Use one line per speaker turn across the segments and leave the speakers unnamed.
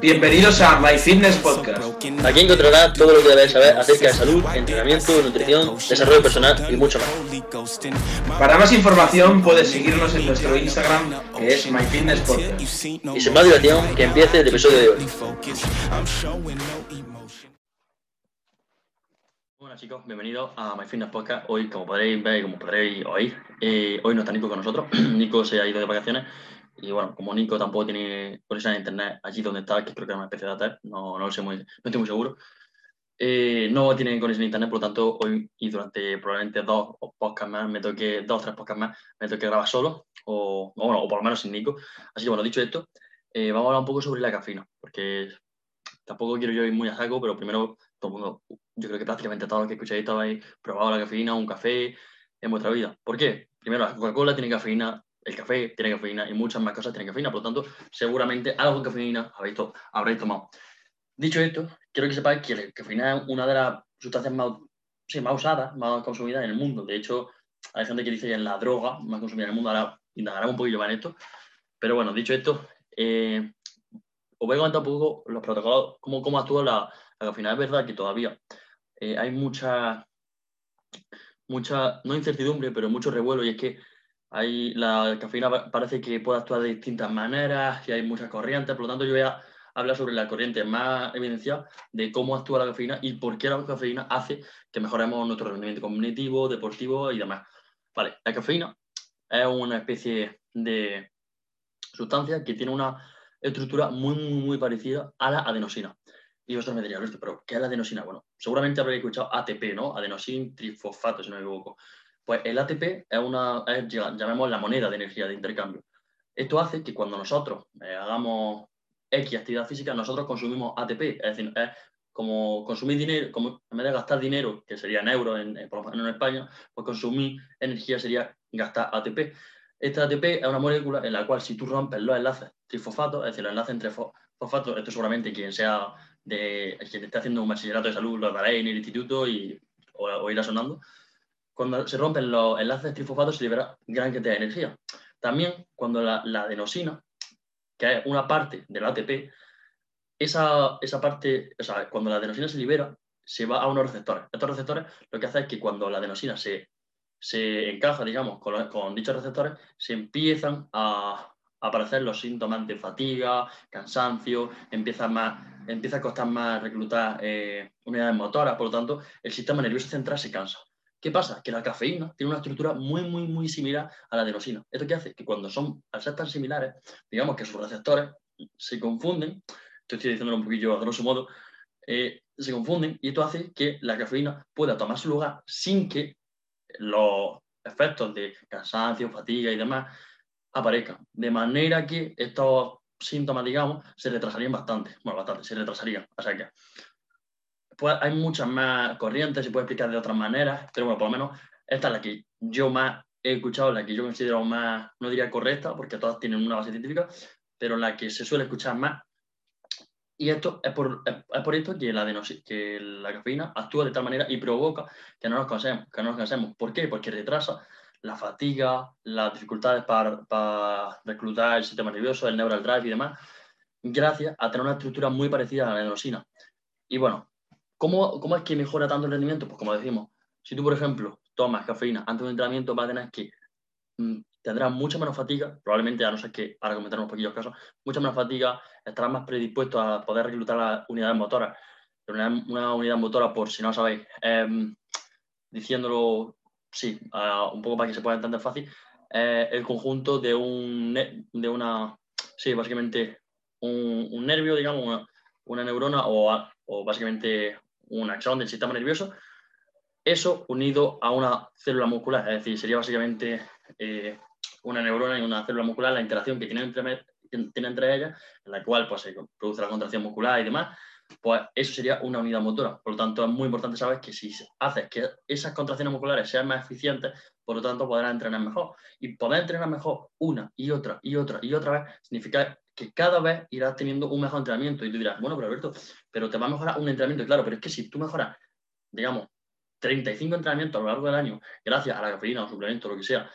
Bienvenidos a My Fitness Podcast.
Aquí encontrarás todo lo que debes saber acerca de salud, entrenamiento, nutrición, desarrollo personal y mucho más.
Para más información puedes seguirnos en nuestro Instagram que es My Fitness Podcast.
Y sin más dilación, que empiece el episodio de hoy. Hola chicos, bienvenidos a My Fitness Podcast. Hoy, como podréis ver y como podréis oír, eh, hoy no está Nico con nosotros. Nico se ha ido de vacaciones y bueno, como Nico tampoco tiene conexión a internet allí donde está, que creo que es una especie de hotel, no, no lo sé muy, no estoy muy seguro. Eh, no tiene conexión a internet, por lo tanto, hoy y durante probablemente dos podcasts más, me toque, dos o tres podcasts más, me toque grabar solo, o, o, bueno, o por lo menos sin Nico. Así que bueno, dicho esto, eh, vamos a hablar un poco sobre la cafeína, porque tampoco quiero yo ir muy a saco, pero primero todo el mundo, yo creo que prácticamente todos los que escucháis habéis probado la cafeína, un café en vuestra vida. ¿Por qué? Primero, la Coca-Cola tiene cafeína, el café tiene cafeína y muchas más cosas tienen cafeína, por lo tanto, seguramente algo de cafeína habréis, to habréis tomado. Dicho esto, quiero que sepáis que la cafeína es una de las sustancias más, sí, más usadas, más consumidas en el mundo. De hecho, hay gente que dice que es la droga más consumida en el mundo. Ahora indagaremos un poquillo más en esto. Pero bueno, dicho esto, eh, os voy a comentar un poco los protocolos, cómo, cómo actúa la, la cafeína. Es verdad que todavía eh, hay mucha, mucha, no incertidumbre, pero mucho revuelo y es que hay, la cafeína parece que puede actuar de distintas maneras y hay muchas corrientes, por lo tanto yo voy a hablar sobre la corriente más evidenciada de cómo actúa la cafeína y por qué la cafeína hace que mejoremos nuestro rendimiento cognitivo, deportivo y demás. Vale, la cafeína es una especie de sustancia que tiene una estructura muy, muy, muy parecida a la adenosina. Y vosotros me dirían, pero ¿qué es la adenosina? Bueno, seguramente habréis escuchado ATP, ¿no? Adenosin trifosfato, si no me equivoco. Pues el ATP es una, es, llamemos la moneda de energía de intercambio. Esto hace que cuando nosotros eh, hagamos X actividad física, nosotros consumimos ATP, es decir, es como consumir dinero, como en vez de gastar dinero, que sería en euros en, en, España, pues consumir energía sería gastar ATP. Este ATP es una molécula en la cual si tú rompes los enlaces trifosfatos, es decir, los enlaces entre fosfatos, esto seguramente quien sea de quien esté haciendo un bachillerato de salud lo daréis en el instituto y o, o irá sonando. Cuando se rompen los enlaces trifosfatos se libera gran cantidad de energía. También cuando la, la adenosina, que es una parte del ATP, esa, esa parte, o sea, cuando la adenosina se libera, se va a unos receptores. Estos receptores lo que hacen es que cuando la adenosina se, se encaja, digamos, con, dichos receptores, se empiezan a, aparecer los síntomas de fatiga, cansancio, empieza a costar más reclutar eh, unidades motoras, por lo tanto, el sistema nervioso central se cansa. ¿Qué pasa? Que la cafeína tiene una estructura muy, muy, muy similar a la adenosina. ¿Esto qué hace? Que cuando son, al ser tan similares, digamos que sus receptores se confunden, esto estoy diciéndolo un poquillo a grosso modo, eh, se confunden y esto hace que la cafeína pueda tomar su lugar sin que los efectos de cansancio, fatiga y demás aparezcan. De manera que estos síntomas, digamos, se retrasarían bastante. Bueno, bastante, se retrasarían. O sea que pues, hay muchas más corrientes, se puede explicar de otras maneras, pero bueno, por lo menos esta es la que yo más he escuchado, la que yo considero más, no diría correcta, porque todas tienen una base científica, pero la que se suele escuchar más. Y esto es por, es por esto que la, que la cafeína actúa de tal manera y provoca que no nos cansemos. Que no nos cansemos. ¿Por qué? Porque retrasa la fatiga, las dificultades para, para, reclutar el sistema nervioso, el neural drive y demás, gracias a tener una estructura muy parecida a la adenosina. Y bueno, ¿cómo, ¿cómo es que mejora tanto el rendimiento? Pues como decimos, si tú, por ejemplo, tomas cafeína antes de un entrenamiento, vas a tener que mmm, tendrás mucha menos fatiga, probablemente, a no ser que, para comentar unos poquillos casos, mucha menos fatiga, estarás más predispuesto a poder reclutar las unidades motoras. Una, una unidad motora, por si no sabéis, eh, diciéndolo sí, un poco para que se pueda entender fácil, eh, el conjunto de un, de una, sí, básicamente un, un nervio, digamos, una, una neurona o, o, básicamente un axón del sistema nervioso, eso unido a una célula muscular, es decir, sería básicamente eh, una neurona y una célula muscular, la interacción que tiene entre ellas, en la cual pues, se produce la contracción muscular y demás, pues eso sería una unidad motora. Por lo tanto, es muy importante saber que si haces que esas contracciones musculares sean más eficientes, por lo tanto podrás entrenar mejor. Y poder entrenar mejor una y otra y otra y otra vez significa que cada vez irás teniendo un mejor entrenamiento. Y tú dirás, bueno, pero Alberto, pero te va a mejorar un entrenamiento. Claro, pero es que si tú mejoras, digamos, 35 entrenamientos a lo largo del año, gracias a la cafeína o suplemento, lo que sea,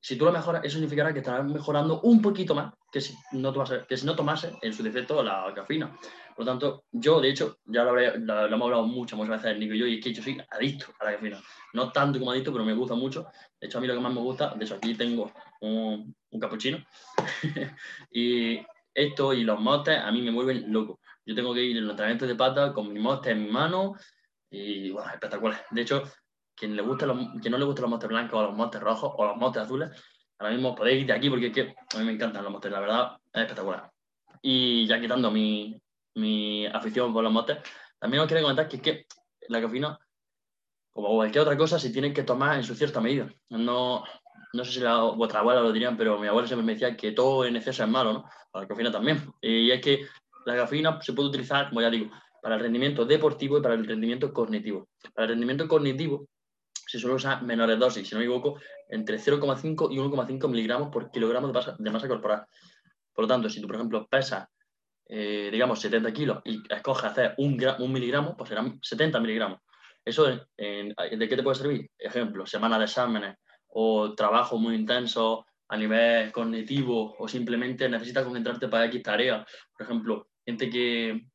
si tú lo mejoras, eso significará que estarás mejorando un poquito más que si no tomase, que si no tomase en su defecto la cafeína. Por lo tanto, yo, de hecho, ya lo, hemos hablado muchas, muchas veces, Nico y yo, y es que yo soy adicto a la cafeína. No tanto como adicto, pero me gusta mucho. De hecho, a mí lo que más me gusta, de hecho, aquí tengo un, un capuchino. y esto y los motes a mí me vuelven loco. Yo tengo que ir en los entrenamientos de pata con mi mote en mi mano y, bueno, espectacular. De hecho, quien, le gusta los, no le gustan los motes blancos o los motes rojos o los motes azules, ahora mismo podéis ir de aquí porque es que a mí me encantan los motes, la verdad, es espectacular. Y ya quitando mi, mi afición por los motes, también os quiero comentar que es que la cafeína, como cualquier otra cosa, se tiene que tomar en su cierta medida. No, no sé si la, vuestra abuela lo dirían, pero mi abuela siempre me decía que todo en exceso es malo, ¿no? La cafeína también. Y es que la cafeína se puede utilizar, como ya digo, para el rendimiento deportivo y para el rendimiento cognitivo. Para el rendimiento cognitivo se suele usar menores dosis, si no me equivoco, entre 0,5 y 1,5 miligramos por kilogramo de masa, corporal. Por lo tanto, si tú, por ejemplo, pesas, eh, digamos, 70 kilos y escoges hacer un, un, miligramo, pues serán 70 miligramos. ¿Eso ¿de qué te puede servir? Ejemplo, semana de exámenes o trabajo muy intenso a nivel cognitivo o simplemente necesitas concentrarte para X tarea. Por ejemplo, gente que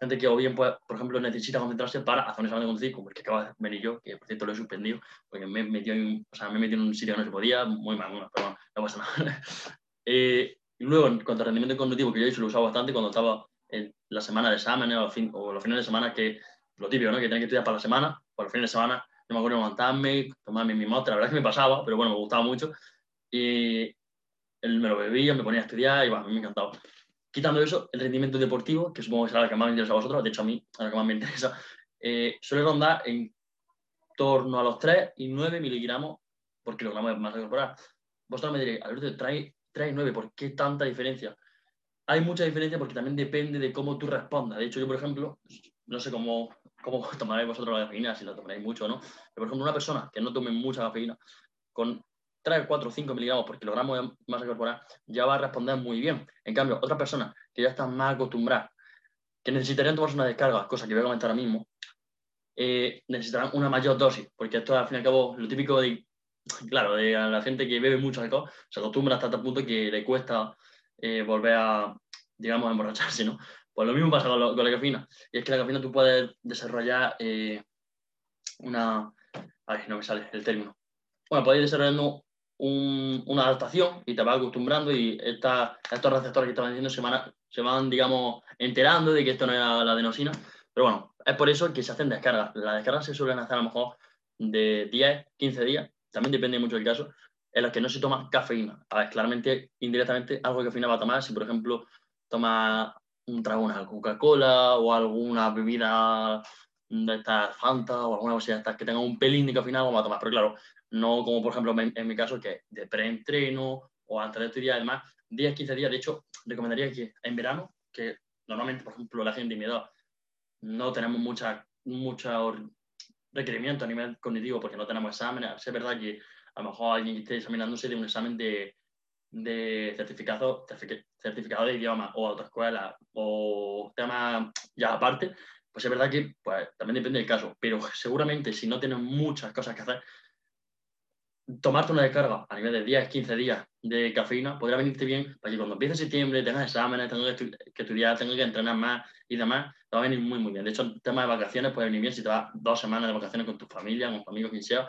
gente que o bien, pues, por ejemplo, necesita concentrarse para hacer un examen de conducir, como el que acaba de venir yo, que por cierto lo he suspendido, porque me metió en, o sea, me metió en un sitio que no se podía, muy mal, pero bueno, no pasa nada. eh, y luego, en cuanto al rendimiento cognitivo, que yo lo he usado bastante cuando estaba en la semana de exámenes o, fin, o los fines de semana, que lo típico, ¿no? Que tienes que estudiar para la semana, por los fines de semana, no me acuerdo levantarme, tomarme mi moto, la verdad es que me pasaba, pero bueno, me gustaba mucho. Y él me lo bebía, me ponía a estudiar y me encantaba. Quitando eso, el rendimiento deportivo, que supongo que será la que más me interesa a vosotros, de hecho a mí, a la que más me interesa, eh, suele rondar en torno a los 3 y 9 miligramos por kilogramo de masa corporal. Vosotros me diréis, Alberto, trae 3 y 9, ¿por qué tanta diferencia? Hay mucha diferencia porque también depende de cómo tú respondas. De hecho, yo, por ejemplo, no sé cómo, cómo tomaréis vosotros la cafeína, si la tomaréis mucho no, pero, por ejemplo, una persona que no tome mucha cafeína, con 3, 4, 5 miligramos por kilogramo de masa corporal, ya va a responder muy bien. En cambio, otra persona que ya está más acostumbrada, que necesitarían tomarse una descarga, cosa que voy a comentar ahora mismo, eh, necesitarán una mayor dosis, porque esto al fin y al cabo, lo típico de, claro, de la gente que bebe mucho alcohol, se acostumbra hasta tal punto que le cuesta eh, volver a, digamos, a emborracharse, ¿no? Pues lo mismo pasa con, la cafeína. Y es que la cafeína tú puedes desarrollar eh, una... Ay, no me sale el término. Bueno, podéis desarrollando una adaptación y te vas acostumbrando y estos receptores que estaban diciendo se van, se van, digamos, enterando de que esto no era la adenosina. Pero bueno, es por eso que se hacen descargas. Las descargas se suelen hacer a lo mejor de 10, 15 días, también depende mucho del caso, en los que no se toma cafeína. A ver, claramente, indirectamente, algo de cafeína va a tomar si, por ejemplo, toma trago de Coca-Cola o alguna bebida de estas Fanta o alguna cosa de estas que tenga un pelín de cafeína, vamos a tomar. Pero claro, no como por ejemplo en, mi caso que de preentreno o antes de estudiar, además, 10, 15 días. De hecho, recomendaría que en verano, que normalmente, por ejemplo, la gente de mi edad no tenemos mucha, mucha requerimiento a nivel cognitivo porque no tenemos exámenes. Es verdad que a lo mejor alguien que esté examinándose de un examen de, de certificado, certificado de idioma o autoescuela o tema ya aparte, pues es verdad que pues, también depende del caso. Pero seguramente si no tienes muchas cosas que hacer, tomarte una descarga a nivel de 10, 15 días de cafeína podría venirte bien para que cuando empiece septiembre tengas exámenes, tengas que, estudiar, tengas que entrenar más y demás, te va a venir muy, muy bien. De hecho, el tema de vacaciones puede venir bien si te vas dos semanas de vacaciones con tu familia, con tu amigo, quien sea.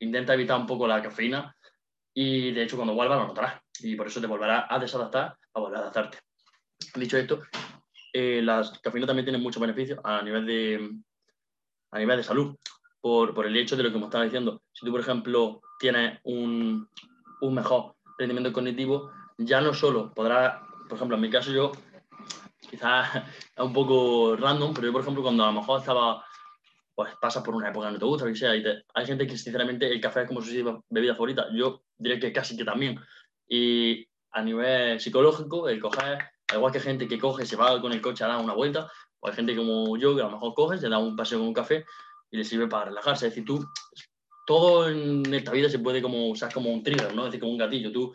Intenta evitar un poco la cafeína y de hecho cuando vuelvas lo notarás y por eso te volverás a desadaptar a volver a adaptarte. Dicho esto, eh, las cafeínas también tienen muchos beneficios a nivel de, a nivel de salud por, por el hecho de lo que me estaba diciendo. Si tú, por ejemplo, tienes un, un mejor rendimiento cognitivo, ya no solo podrás, por ejemplo, en mi caso yo, quizás es un poco random, pero yo, por ejemplo, cuando a lo mejor estaba, pues pasas por una época que no te gusta, que sea, y hay gente que sinceramente el café es como su bebida favorita, yo diría que casi que también. Y a nivel psicológico, el coger, al igual que gente que coge, se va con el coche a dar una vuelta, o hay gente como yo que a lo mejor coge, se da un paseo con un café y le sirve para relajarse. Es decir, tú, todo en esta vida se puede como usar como un trigger, ¿no? Es decir, como un gatillo. Tú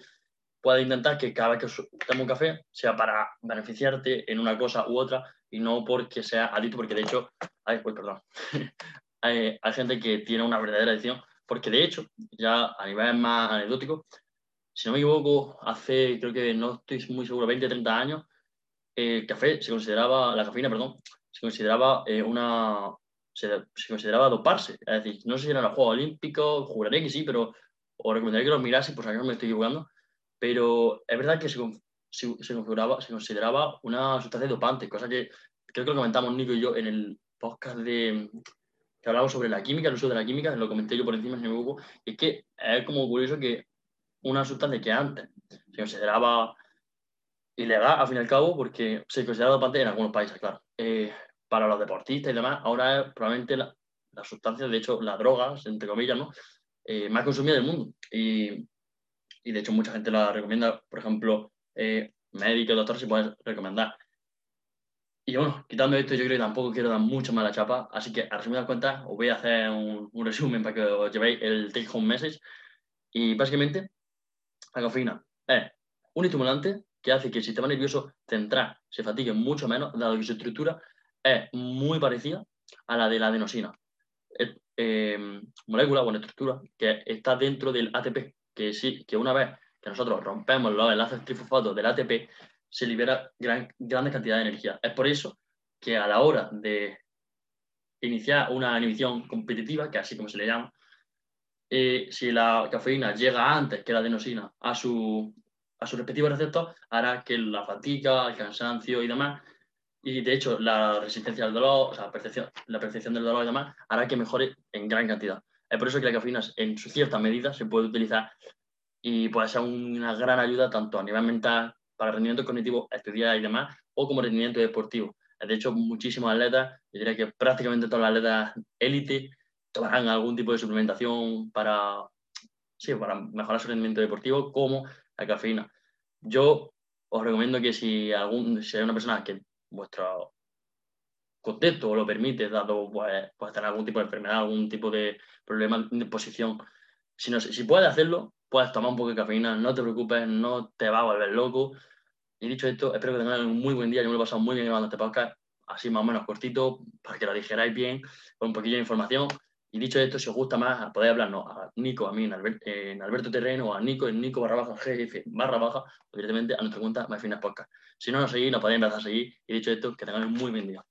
puedes intentar que cada vez que tomes un café sea para beneficiarte en una cosa u otra y no porque sea adicto, porque de hecho, ay, pues perdón, hay, hay, gente que tiene una verdadera adicción, porque de hecho, ya a nivel más anecdótico, si no me equivoco, hace, creo que no estoy muy seguro, 20, 30 años, el café se consideraba, la cafeína, perdón, se consideraba eh, una, se, consideraba doparse. Es decir, no sé si era los Juegos Olímpicos, juraría que sí, pero os recomendaría que lo mirase, por si acaso me estoy equivocando. Pero es verdad que se, se, se, configuraba, se consideraba una sustancia dopante, cosa que creo que lo comentamos Nico y yo en el podcast de, que hablamos sobre la química, el uso de la química, lo comenté yo por encima en el grupo, y es que es como curioso que una sustancia que antes se consideraba ilegal, al fin y al cabo, porque se consideraba dopante en algunos países, claro. Eh, para los deportistas y demás, ahora es probablemente la, la sustancia, de hecho, las drogas, entre comillas, ¿no? Eh, más consumida del mundo. Y, y, de hecho, mucha gente la recomienda, por ejemplo, eh, médicos, doctores, se pueden recomendar. Y bueno, quitando esto, yo creo que tampoco quiero dar mucho más la chapa, así que a resumidas cuentas, os voy a hacer un, un resumen para que os llevéis el take home message. Y básicamente, la cafeína es un estimulante que hace que el sistema nervioso central se fatigue mucho menos, dado que su estructura es muy parecida a la de la adenosina. Es, eh, molécula, buena estructura, que está dentro del ATP, que sí, que una vez que nosotros rompemos los enlaces trifosfatos del ATP, se libera gran, grandes cantidades de energía. Es por eso que a la hora de iniciar una inhibición competitiva, que así como se le llama, eh, si la cafeína llega antes que la adenosina a su, a su respectivo receptor, hará que la fatiga, el cansancio y demás, y de hecho la resistencia al dolor, o sea, percepción, la percepción del dolor y demás, hará que mejore en gran cantidad. Es por eso que la cafeína en su cierta medida se puede utilizar y puede ser una gran ayuda tanto a nivel mental, para rendimiento cognitivo, estudiar y demás, o como rendimiento deportivo. De hecho, muchísimos atletas, yo diría que prácticamente todos los atletas élite tomarán algún tipo de suplementación para, sí, para mejorar su rendimiento deportivo, como la cafeína. Yo os recomiendo que si, algún, si hay una persona que vuestro contexto lo permite, dado pues, pues, tener algún tipo de enfermedad, algún tipo de problema de posición, si, no, si puedes hacerlo, puedes tomar un poco de cafeína, no te preocupes, no te va a volver loco. Y dicho esto, espero que tengáis un muy buen día. Yo me lo he pasado muy bien grabando este podcast, así más o menos cortito, para que lo digeráis bien, con un poquillo de información. Y dicho esto, si os gusta más, podéis hablarnos a Nico, a mí, en, Alberto Terreno, o a Nico, en Nico barra baja GF barra baja, o directamente a nuestra cuenta MyFitnessPodcast. Podcast. Si no nos seguís, nos podéis empezar a seguir. Y dicho esto, que tengáis un muy buen día.